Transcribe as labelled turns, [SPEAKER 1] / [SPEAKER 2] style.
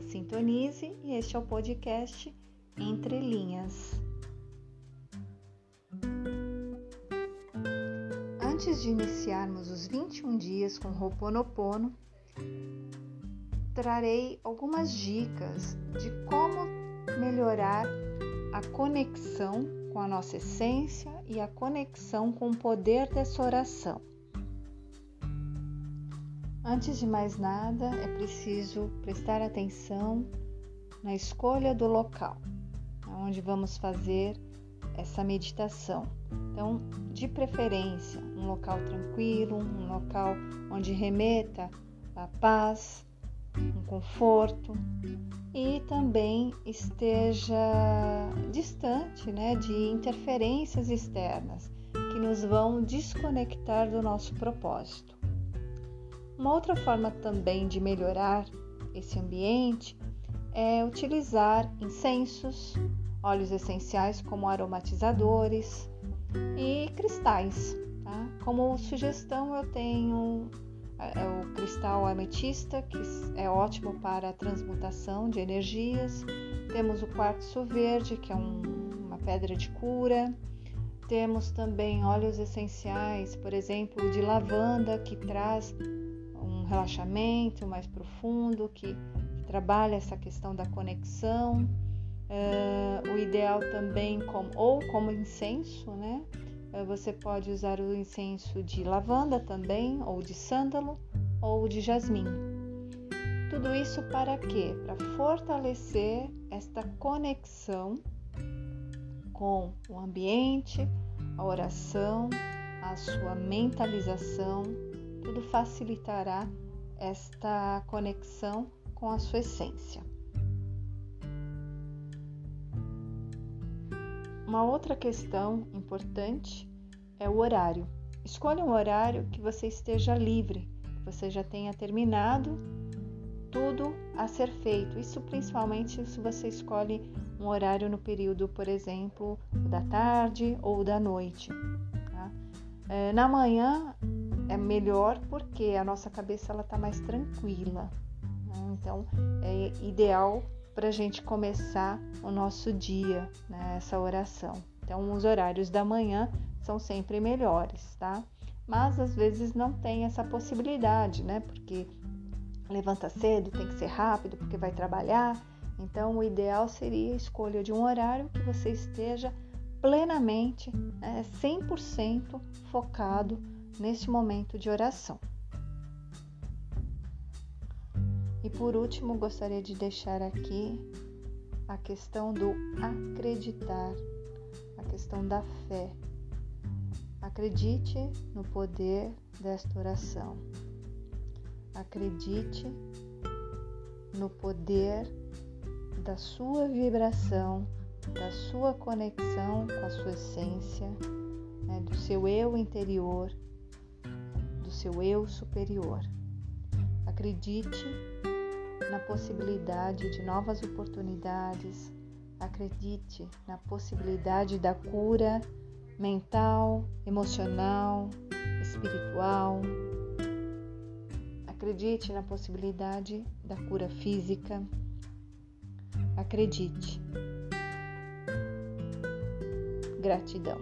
[SPEAKER 1] sintonize e este é o podcast Entre Linhas. Antes de iniciarmos os 21 dias com Ho'oponopono, trarei algumas dicas de como melhorar a conexão com a nossa essência e a conexão com o poder dessa oração. Antes de mais nada, é preciso prestar atenção na escolha do local onde vamos fazer essa meditação. Então, de preferência, um local tranquilo, um local onde remeta a paz, um conforto e também esteja distante né, de interferências externas que nos vão desconectar do nosso propósito. Uma outra forma também de melhorar esse ambiente é utilizar incensos, óleos essenciais como aromatizadores e cristais. Tá? Como sugestão, eu tenho é, é o cristal ametista, que é ótimo para a transmutação de energias. Temos o quartzo verde, que é um, uma pedra de cura. Temos também óleos essenciais, por exemplo, de lavanda, que traz relaxamento mais profundo, que, que trabalha essa questão da conexão. Uh, o ideal também com, ou como incenso, né? Uh, você pode usar o incenso de lavanda também, ou de sândalo, ou de jasmim. Tudo isso para quê? Para fortalecer esta conexão com o ambiente, a oração, a sua mentalização, tudo facilitará esta conexão com a sua essência. Uma outra questão importante é o horário. Escolha um horário que você esteja livre, que você já tenha terminado tudo a ser feito. Isso principalmente se você escolhe um horário no período, por exemplo, da tarde ou da noite. Tá? É, na manhã é melhor porque a nossa cabeça ela está mais tranquila. Né? Então é ideal para a gente começar o nosso dia, né? essa oração. Então os horários da manhã são sempre melhores, tá? Mas às vezes não tem essa possibilidade, né? Porque levanta cedo, tem que ser rápido, porque vai trabalhar. Então o ideal seria a escolha de um horário que você esteja plenamente, né, 100% focado neste momento de oração. E por último, gostaria de deixar aqui a questão do acreditar, a questão da fé. Acredite no poder desta oração. Acredite no poder da sua vibração, da sua conexão com a sua essência, né, do seu eu interior seu eu superior. Acredite na possibilidade de novas oportunidades, acredite na possibilidade da cura mental, emocional, espiritual. Acredite na possibilidade da cura física. Acredite. Gratidão.